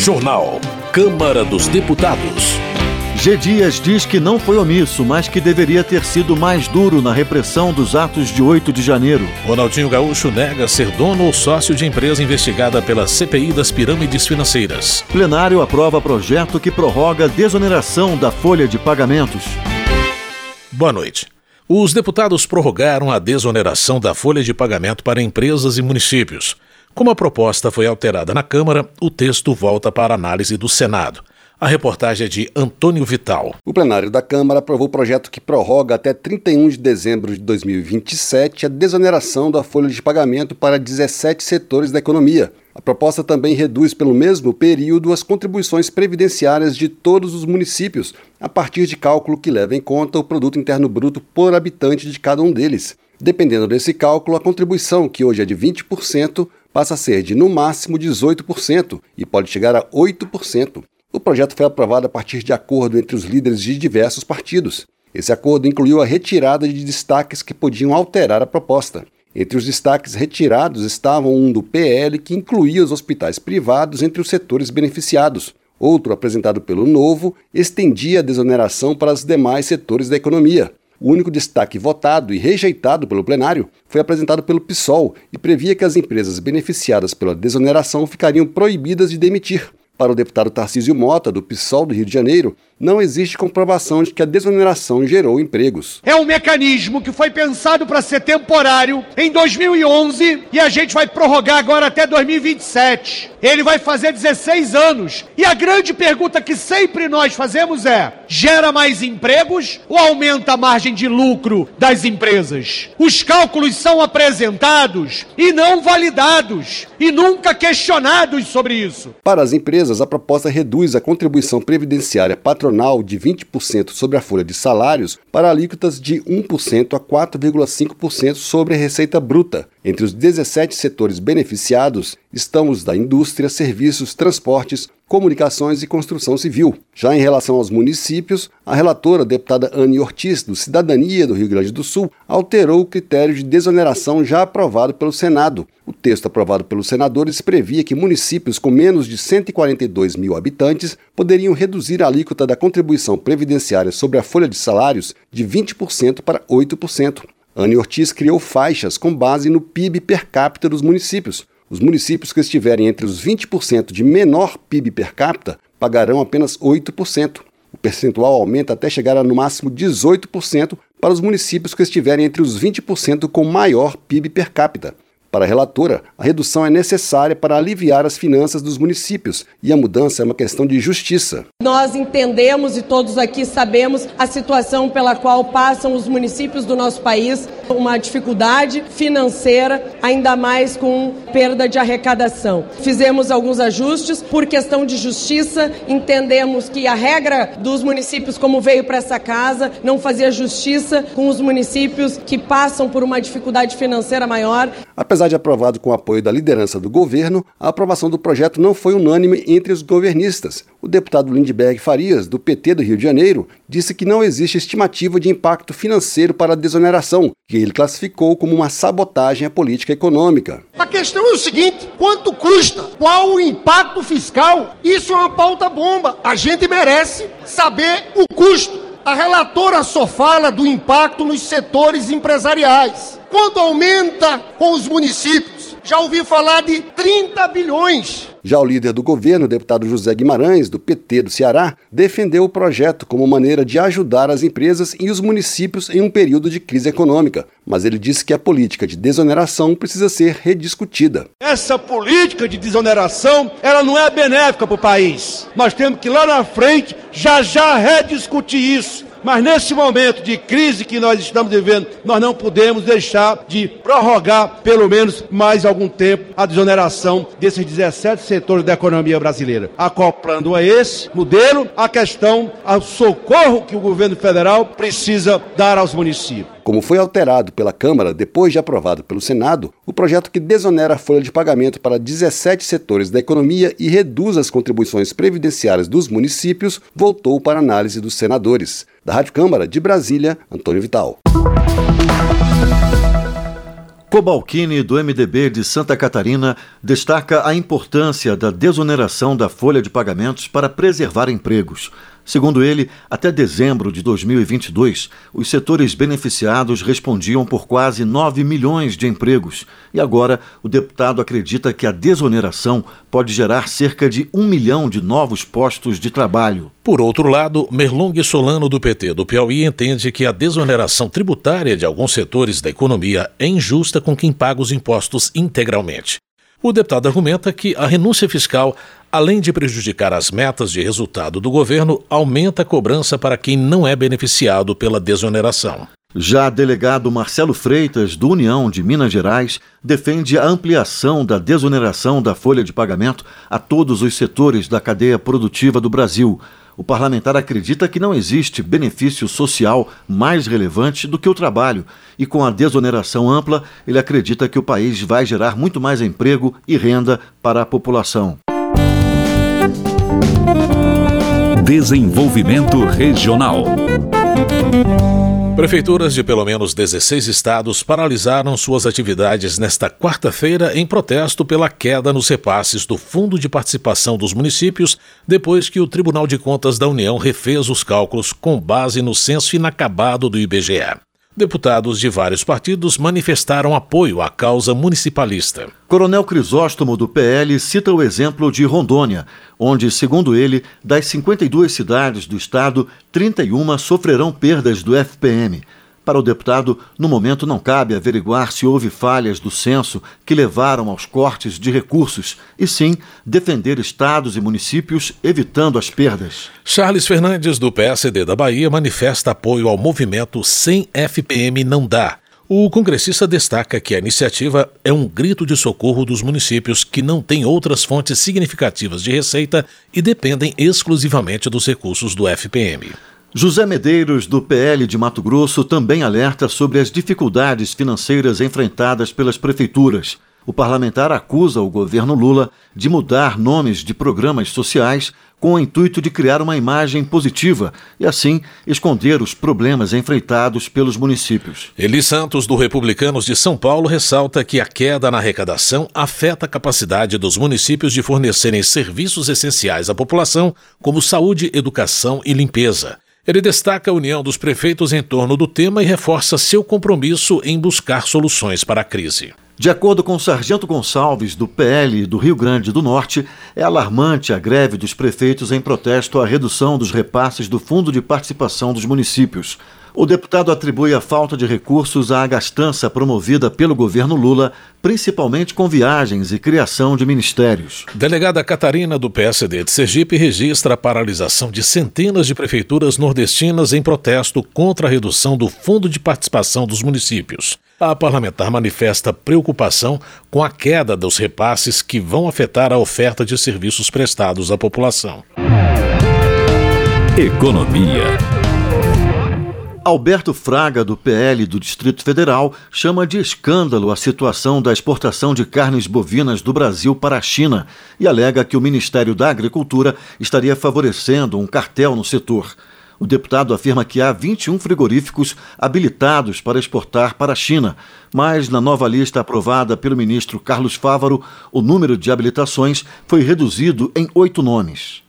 Jornal. Câmara dos Deputados. G. Dias diz que não foi omisso, mas que deveria ter sido mais duro na repressão dos atos de 8 de janeiro. Ronaldinho Gaúcho nega ser dono ou sócio de empresa investigada pela CPI das pirâmides financeiras. Plenário aprova projeto que prorroga a desoneração da folha de pagamentos. Boa noite. Os deputados prorrogaram a desoneração da folha de pagamento para empresas e municípios. Como a proposta foi alterada na Câmara, o texto volta para análise do Senado. A reportagem é de Antônio Vital. O plenário da Câmara aprovou o projeto que prorroga até 31 de dezembro de 2027 a desoneração da folha de pagamento para 17 setores da economia. A proposta também reduz pelo mesmo período as contribuições previdenciárias de todos os municípios, a partir de cálculo que leva em conta o produto interno bruto por habitante de cada um deles. Dependendo desse cálculo, a contribuição, que hoje é de 20%, passa a ser de no máximo 18% e pode chegar a 8%. O projeto foi aprovado a partir de acordo entre os líderes de diversos partidos. Esse acordo incluiu a retirada de destaques que podiam alterar a proposta. Entre os destaques retirados estavam um do PL que incluía os hospitais privados entre os setores beneficiados. Outro, apresentado pelo Novo, estendia a desoneração para os demais setores da economia. O único destaque votado e rejeitado pelo plenário foi apresentado pelo PSOL e previa que as empresas beneficiadas pela desoneração ficariam proibidas de demitir. Para o deputado Tarcísio Mota, do PSOL do Rio de Janeiro, não existe comprovação de que a desoneração gerou empregos. É um mecanismo que foi pensado para ser temporário em 2011 e a gente vai prorrogar agora até 2027. Ele vai fazer 16 anos. E a grande pergunta que sempre nós fazemos é: gera mais empregos ou aumenta a margem de lucro das empresas? Os cálculos são apresentados e não validados e nunca questionados sobre isso. Para as empresas, a proposta reduz a contribuição previdenciária patronal de 20% sobre a folha de salários para alíquotas de 1% a 4,5% sobre a receita bruta. Entre os 17 setores beneficiados estão os da indústria, serviços, transportes, comunicações e construção civil. Já em relação aos municípios, a relatora, a deputada Anne Ortiz, do Cidadania do Rio Grande do Sul, alterou o critério de desoneração já aprovado pelo Senado. O texto aprovado pelos senadores previa que municípios com menos de 142 mil habitantes poderiam reduzir a alíquota da contribuição previdenciária sobre a folha de salários de 20% para 8%. Anne Ortiz criou faixas com base no PIB per capita dos municípios. Os municípios que estiverem entre os 20% de menor PIB per capita pagarão apenas 8%. O percentual aumenta até chegar a no máximo 18% para os municípios que estiverem entre os 20% com maior PIB per capita. Para a relatora, a redução é necessária para aliviar as finanças dos municípios e a mudança é uma questão de justiça. Nós entendemos e todos aqui sabemos a situação pela qual passam os municípios do nosso país, uma dificuldade financeira, ainda mais com perda de arrecadação. Fizemos alguns ajustes por questão de justiça, entendemos que a regra dos municípios, como veio para essa casa, não fazia justiça com os municípios que passam por uma dificuldade financeira maior. Apesar de aprovado com o apoio da liderança do governo, a aprovação do projeto não foi unânime entre os governistas. O deputado Lindbergh Farias, do PT do Rio de Janeiro, disse que não existe estimativa de impacto financeiro para a desoneração, que ele classificou como uma sabotagem à política econômica. A questão é o seguinte: quanto custa? Qual o impacto fiscal? Isso é uma pauta bomba. A gente merece saber o custo. A relatora só fala do impacto nos setores empresariais. Quando aumenta com os municípios? Já ouvi falar de 30 bilhões. Já o líder do governo, o deputado José Guimarães, do PT do Ceará, defendeu o projeto como maneira de ajudar as empresas e os municípios em um período de crise econômica, mas ele disse que a política de desoneração precisa ser rediscutida. Essa política de desoneração, ela não é benéfica para o país. Nós temos que lá na frente já já rediscutir isso mas nesse momento de crise que nós estamos vivendo, nós não podemos deixar de prorrogar pelo menos mais algum tempo a desoneração desses 17 setores da economia brasileira, acoplando a esse modelo a questão ao socorro que o governo federal precisa dar aos municípios. Como foi alterado pela Câmara depois de aprovado pelo Senado, o projeto que desonera a folha de pagamento para 17 setores da economia e reduz as contribuições previdenciárias dos municípios voltou para análise dos senadores. Da Rádio Câmara de Brasília, Antônio Vital. Cobalcini, do MDB de Santa Catarina, destaca a importância da desoneração da folha de pagamentos para preservar empregos. Segundo ele, até dezembro de 2022, os setores beneficiados respondiam por quase 9 milhões de empregos. E agora, o deputado acredita que a desoneração pode gerar cerca de um milhão de novos postos de trabalho. Por outro lado, Merlong Solano, do PT do Piauí, entende que a desoneração tributária de alguns setores da economia é injusta com quem paga os impostos integralmente. O deputado argumenta que a renúncia fiscal, além de prejudicar as metas de resultado do governo, aumenta a cobrança para quem não é beneficiado pela desoneração. Já delegado Marcelo Freitas, do União de Minas Gerais, defende a ampliação da desoneração da folha de pagamento a todos os setores da cadeia produtiva do Brasil, o parlamentar acredita que não existe benefício social mais relevante do que o trabalho, e com a desoneração ampla, ele acredita que o país vai gerar muito mais emprego e renda para a população. Desenvolvimento Regional. Prefeituras de pelo menos 16 estados paralisaram suas atividades nesta quarta-feira em protesto pela queda nos repasses do Fundo de Participação dos Municípios, depois que o Tribunal de Contas da União refez os cálculos com base no censo inacabado do IBGE. Deputados de vários partidos manifestaram apoio à causa municipalista. Coronel Crisóstomo, do PL, cita o exemplo de Rondônia, onde, segundo ele, das 52 cidades do estado, 31 sofrerão perdas do FPM. Para o deputado, no momento não cabe averiguar se houve falhas do censo que levaram aos cortes de recursos, e sim defender estados e municípios evitando as perdas. Charles Fernandes, do PSD da Bahia, manifesta apoio ao movimento Sem FPM Não Dá. O congressista destaca que a iniciativa é um grito de socorro dos municípios que não têm outras fontes significativas de receita e dependem exclusivamente dos recursos do FPM. José Medeiros, do PL de Mato Grosso, também alerta sobre as dificuldades financeiras enfrentadas pelas prefeituras. O parlamentar acusa o governo Lula de mudar nomes de programas sociais com o intuito de criar uma imagem positiva e, assim, esconder os problemas enfrentados pelos municípios. Eli Santos, do Republicanos de São Paulo, ressalta que a queda na arrecadação afeta a capacidade dos municípios de fornecerem serviços essenciais à população, como saúde, educação e limpeza. Ele destaca a união dos prefeitos em torno do tema e reforça seu compromisso em buscar soluções para a crise. De acordo com o Sargento Gonçalves, do PL do Rio Grande do Norte, é alarmante a greve dos prefeitos em protesto à redução dos repasses do Fundo de Participação dos Municípios. O deputado atribui a falta de recursos à gastança promovida pelo governo Lula, principalmente com viagens e criação de ministérios. Delegada Catarina do PSD de Sergipe registra a paralisação de centenas de prefeituras nordestinas em protesto contra a redução do Fundo de Participação dos Municípios. A parlamentar manifesta preocupação com a queda dos repasses que vão afetar a oferta de serviços prestados à população. Economia. Alberto Fraga, do PL do Distrito Federal, chama de escândalo a situação da exportação de carnes bovinas do Brasil para a China e alega que o Ministério da Agricultura estaria favorecendo um cartel no setor. O deputado afirma que há 21 frigoríficos habilitados para exportar para a China, mas na nova lista aprovada pelo ministro Carlos Fávaro, o número de habilitações foi reduzido em oito nomes.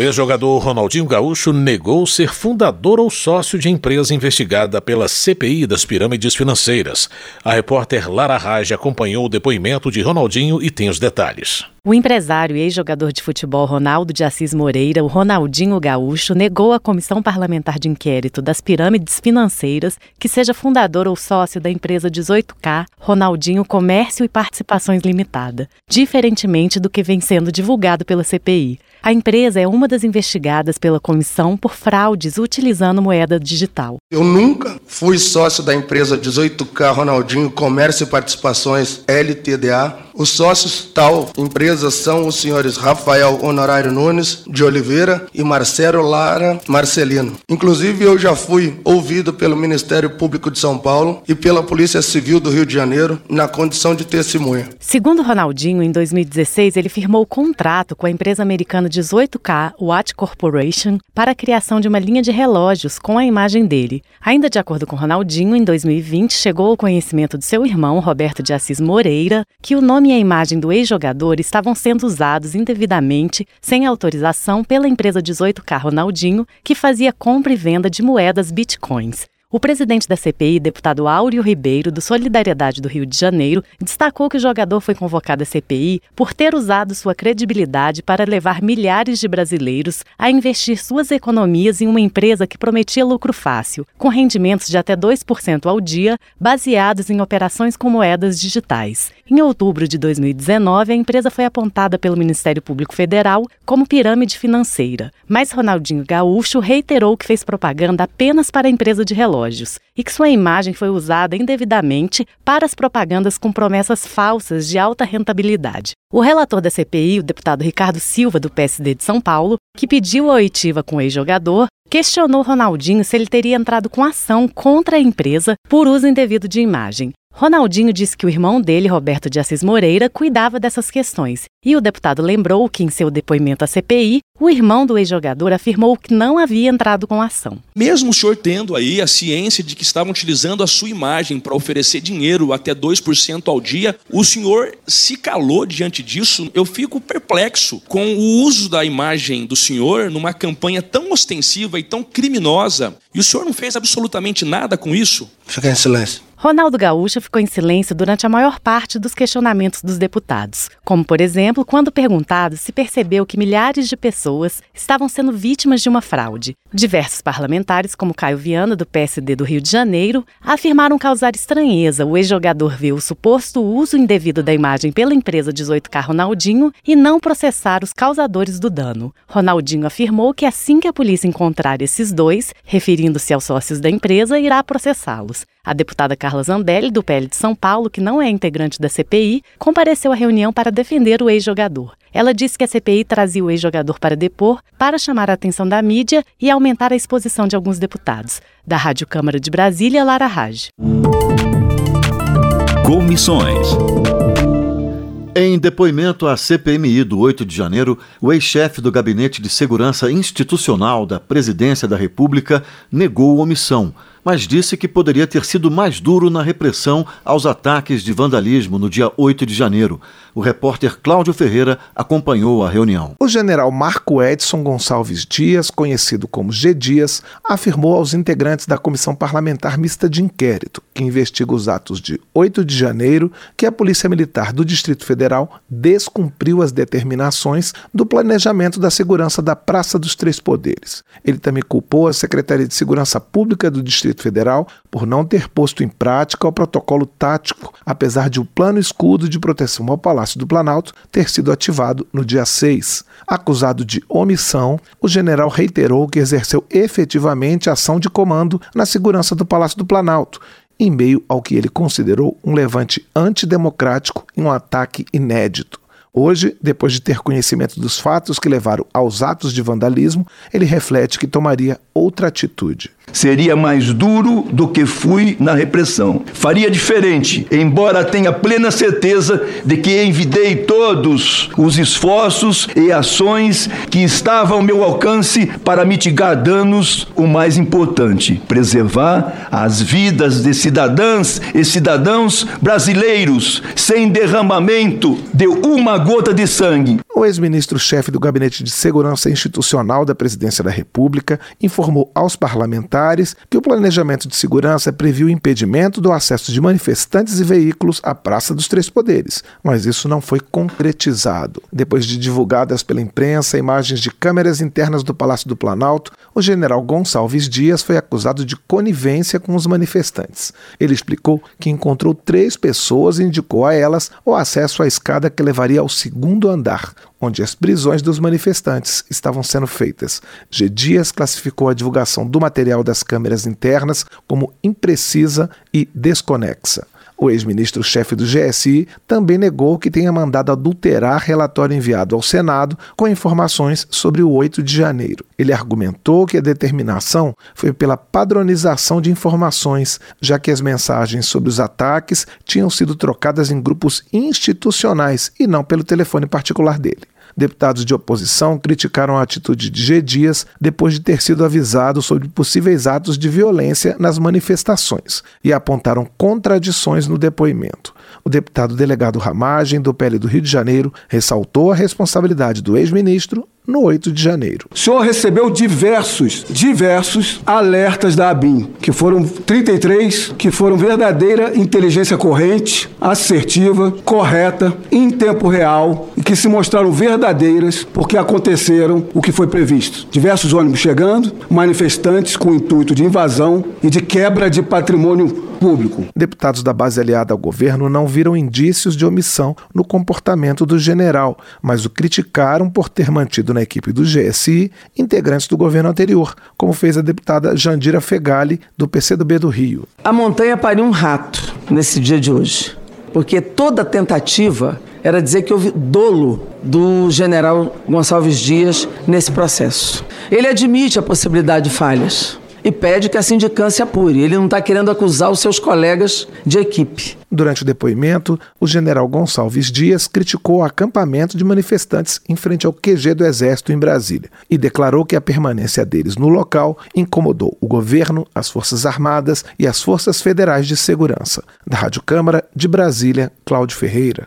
O ex-jogador Ronaldinho Gaúcho negou ser fundador ou sócio de empresa investigada pela CPI das pirâmides financeiras. A repórter Lara Raj acompanhou o depoimento de Ronaldinho e tem os detalhes. O empresário e ex-jogador de futebol Ronaldo de Assis Moreira, o Ronaldinho Gaúcho, negou à Comissão Parlamentar de Inquérito das Pirâmides Financeiras que seja fundador ou sócio da empresa 18K Ronaldinho Comércio e Participações Limitada, diferentemente do que vem sendo divulgado pela CPI. A empresa é uma das investigadas pela comissão por fraudes utilizando moeda digital. Eu nunca fui sócio da empresa 18K Ronaldinho Comércio e Participações LTDA Os sócios tal empresa são os senhores Rafael Honorário Nunes de Oliveira e Marcelo Lara Marcelino. Inclusive, eu já fui ouvido pelo Ministério Público de São Paulo e pela Polícia Civil do Rio de Janeiro na condição de testemunha. Segundo Ronaldinho, em 2016, ele firmou contrato com a empresa americana 18K Watch Corporation para a criação de uma linha de relógios com a imagem dele. Ainda de acordo com Ronaldinho, em 2020 chegou ao conhecimento de seu irmão, Roberto de Assis Moreira, que o nome e a imagem do ex-jogador estavam sendo usados indevidamente, sem autorização, pela empresa 18K Ronaldinho, que fazia compra e venda de moedas bitcoins. O presidente da CPI, deputado Áureo Ribeiro, do Solidariedade do Rio de Janeiro, destacou que o jogador foi convocado à CPI por ter usado sua credibilidade para levar milhares de brasileiros a investir suas economias em uma empresa que prometia lucro fácil, com rendimentos de até 2% ao dia, baseados em operações com moedas digitais. Em outubro de 2019, a empresa foi apontada pelo Ministério Público Federal como pirâmide financeira, mas Ronaldinho Gaúcho reiterou que fez propaganda apenas para a empresa de relógio relógios e que sua imagem foi usada indevidamente para as propagandas com promessas falsas de alta rentabilidade. O relator da CPI, o deputado Ricardo Silva, do PSD de São Paulo, que pediu a oitiva com o ex-jogador, questionou Ronaldinho se ele teria entrado com ação contra a empresa por uso indevido de imagem. Ronaldinho disse que o irmão dele, Roberto de Assis Moreira, cuidava dessas questões. E o deputado lembrou que, em seu depoimento à CPI, o irmão do ex-jogador afirmou que não havia entrado com a ação. Mesmo o senhor tendo aí a ciência de que estavam utilizando a sua imagem para oferecer dinheiro até 2% ao dia, o senhor se calou diante disso. Eu fico perplexo com o uso da imagem do senhor numa campanha tão ostensiva e tão criminosa. E o senhor não fez absolutamente nada com isso? Fica em silêncio. Ronaldo Gaúcho ficou em silêncio durante a maior parte dos questionamentos dos deputados, como, por exemplo, quando perguntado se percebeu que milhares de pessoas estavam sendo vítimas de uma fraude. Diversos parlamentares, como Caio Viana, do PSD do Rio de Janeiro, afirmaram causar estranheza o ex-jogador ver o suposto uso indevido da imagem pela empresa 18K Ronaldinho e não processar os causadores do dano. Ronaldinho afirmou que assim que a polícia encontrar esses dois, referindo-se aos sócios da empresa, irá processá-los. A deputada Carla Zambelli, do PL de São Paulo, que não é integrante da CPI, compareceu à reunião para defender o ex-jogador. Ela disse que a CPI trazia o ex-jogador para depor para chamar a atenção da mídia e aumentar a exposição de alguns deputados. Da Rádio Câmara de Brasília, Lara Raj. Comissões. Em depoimento à CPMI do 8 de janeiro, o ex-chefe do Gabinete de Segurança Institucional da Presidência da República negou omissão mas disse que poderia ter sido mais duro na repressão aos ataques de vandalismo no dia 8 de janeiro. O repórter Cláudio Ferreira acompanhou a reunião. O general Marco Edson Gonçalves Dias, conhecido como G. Dias, afirmou aos integrantes da Comissão Parlamentar Mista de Inquérito, que investiga os atos de 8 de janeiro, que a Polícia Militar do Distrito Federal descumpriu as determinações do planejamento da segurança da Praça dos Três Poderes. Ele também culpou a Secretaria de Segurança Pública do Distrito Distrito Federal por não ter posto em prática o protocolo tático, apesar de o plano escudo de proteção ao Palácio do Planalto ter sido ativado no dia 6. Acusado de omissão, o general reiterou que exerceu efetivamente ação de comando na segurança do Palácio do Planalto em meio ao que ele considerou um levante antidemocrático e um ataque inédito. Hoje, depois de ter conhecimento dos fatos que levaram aos atos de vandalismo, ele reflete que tomaria outra atitude. Seria mais duro do que fui na repressão. Faria diferente, embora tenha plena certeza de que envidei todos os esforços e ações que estavam ao meu alcance para mitigar danos. O mais importante, preservar as vidas de cidadãs e cidadãos brasileiros sem derramamento de uma gota de sangue. O ex-ministro-chefe do Gabinete de Segurança Institucional da Presidência da República informou aos parlamentares que o planejamento de segurança previu o impedimento do acesso de manifestantes e veículos à Praça dos Três Poderes, mas isso não foi concretizado. Depois de divulgadas pela imprensa imagens de câmeras internas do Palácio do Planalto, o general Gonçalves Dias foi acusado de conivência com os manifestantes. Ele explicou que encontrou três pessoas e indicou a elas o acesso à escada que levaria ao segundo andar onde as prisões dos manifestantes estavam sendo feitas. G. Dias classificou a divulgação do material das câmeras internas como imprecisa e desconexa. O ex-ministro-chefe do GSI também negou que tenha mandado adulterar relatório enviado ao Senado com informações sobre o 8 de janeiro. Ele argumentou que a determinação foi pela padronização de informações, já que as mensagens sobre os ataques tinham sido trocadas em grupos institucionais e não pelo telefone particular dele. Deputados de oposição criticaram a atitude de G. Dias depois de ter sido avisado sobre possíveis atos de violência nas manifestações e apontaram contradições no depoimento. O deputado delegado Ramagem, do PL do Rio de Janeiro, ressaltou a responsabilidade do ex-ministro no 8 de janeiro. O senhor recebeu diversos, diversos alertas da ABIN, que foram 33, que foram verdadeira inteligência corrente, assertiva, correta, em tempo real e que se mostraram verdadeiras porque aconteceram o que foi previsto. Diversos ônibus chegando, manifestantes com o intuito de invasão e de quebra de patrimônio público. Deputados da base aliada ao governo não viram indícios de omissão no comportamento do general, mas o criticaram por ter mantido na equipe do GSI integrantes do governo anterior, como fez a deputada Jandira Fegali, do PCdoB do Rio. A montanha pariu um rato nesse dia de hoje, porque toda tentativa era dizer que houve dolo do general Gonçalves Dias nesse processo. Ele admite a possibilidade de falhas e pede que a sindicância apure. Ele não está querendo acusar os seus colegas de equipe. Durante o depoimento, o general Gonçalves Dias criticou o acampamento de manifestantes em frente ao QG do Exército em Brasília e declarou que a permanência deles no local incomodou o governo, as Forças Armadas e as Forças Federais de Segurança. Da Rádio Câmara de Brasília, Cláudio Ferreira.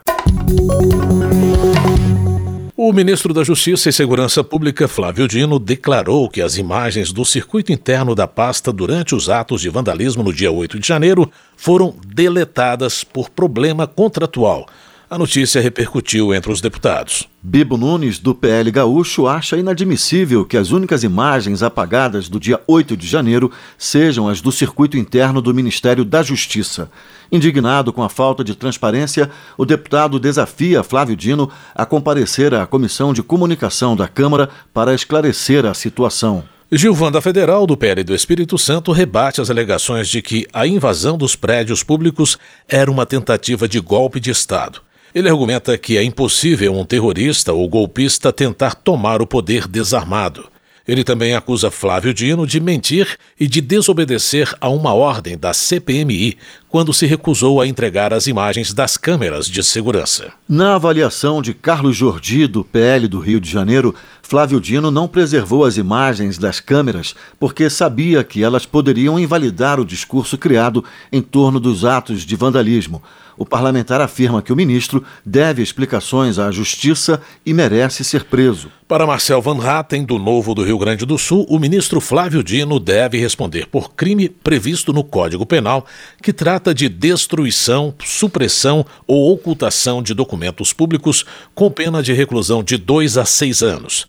O ministro da Justiça e Segurança Pública, Flávio Dino, declarou que as imagens do circuito interno da pasta durante os atos de vandalismo no dia 8 de janeiro foram deletadas por problema contratual a notícia repercutiu entre os deputados. Bibo Nunes, do PL Gaúcho, acha inadmissível que as únicas imagens apagadas do dia 8 de janeiro sejam as do circuito interno do Ministério da Justiça. Indignado com a falta de transparência, o deputado desafia Flávio Dino a comparecer à Comissão de Comunicação da Câmara para esclarecer a situação. Gilvanda Federal, do PL do Espírito Santo, rebate as alegações de que a invasão dos prédios públicos era uma tentativa de golpe de Estado. Ele argumenta que é impossível um terrorista ou golpista tentar tomar o poder desarmado. Ele também acusa Flávio Dino de mentir e de desobedecer a uma ordem da CPMI quando se recusou a entregar as imagens das câmeras de segurança. Na avaliação de Carlos Jordi, do PL do Rio de Janeiro, Flávio Dino não preservou as imagens das câmeras porque sabia que elas poderiam invalidar o discurso criado em torno dos atos de vandalismo. O parlamentar afirma que o ministro deve explicações à justiça e merece ser preso. Para Marcel Van Hatten, do Novo do Rio Grande do Sul, o ministro Flávio Dino deve responder por crime previsto no Código Penal, que trata de destruição, supressão ou ocultação de documentos públicos, com pena de reclusão de dois a seis anos.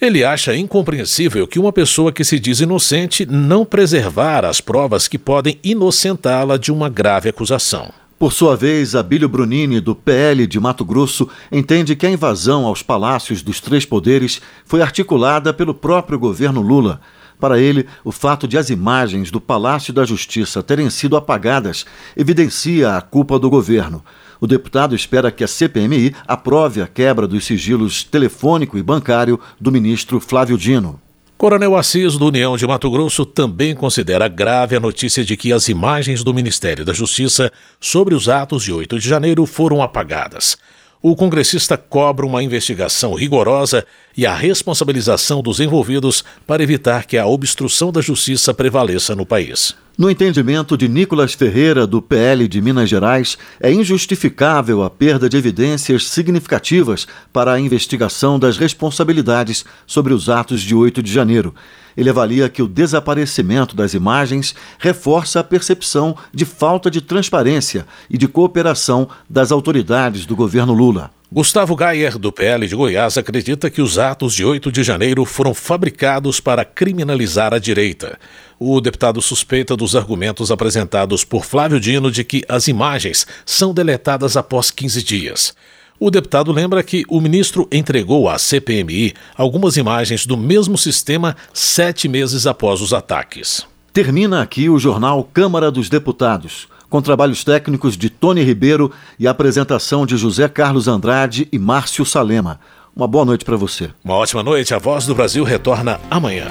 Ele acha incompreensível que uma pessoa que se diz inocente não preservar as provas que podem inocentá-la de uma grave acusação. Por sua vez, Abílio Brunini, do PL de Mato Grosso, entende que a invasão aos palácios dos três poderes foi articulada pelo próprio governo Lula. Para ele, o fato de as imagens do Palácio da Justiça terem sido apagadas evidencia a culpa do governo. O deputado espera que a CPMI aprove a quebra dos sigilos telefônico e bancário do ministro Flávio Dino. Coronel Assis, do União de Mato Grosso, também considera grave a notícia de que as imagens do Ministério da Justiça sobre os atos de 8 de janeiro foram apagadas. O congressista cobra uma investigação rigorosa e a responsabilização dos envolvidos para evitar que a obstrução da justiça prevaleça no país. No entendimento de Nicolas Ferreira, do PL de Minas Gerais, é injustificável a perda de evidências significativas para a investigação das responsabilidades sobre os atos de 8 de janeiro. Ele avalia que o desaparecimento das imagens reforça a percepção de falta de transparência e de cooperação das autoridades do governo Lula. Gustavo Gayer, do PL de Goiás, acredita que os atos de 8 de janeiro foram fabricados para criminalizar a direita. O deputado suspeita dos argumentos apresentados por Flávio Dino de que as imagens são deletadas após 15 dias. O deputado lembra que o ministro entregou à CPMI algumas imagens do mesmo sistema sete meses após os ataques. Termina aqui o jornal Câmara dos Deputados, com trabalhos técnicos de Tony Ribeiro e apresentação de José Carlos Andrade e Márcio Salema. Uma boa noite para você. Uma ótima noite. A Voz do Brasil retorna amanhã.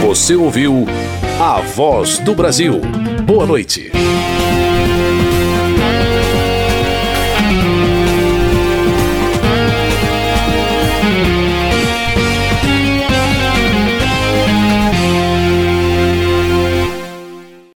Você ouviu A Voz do Brasil. Boa noite.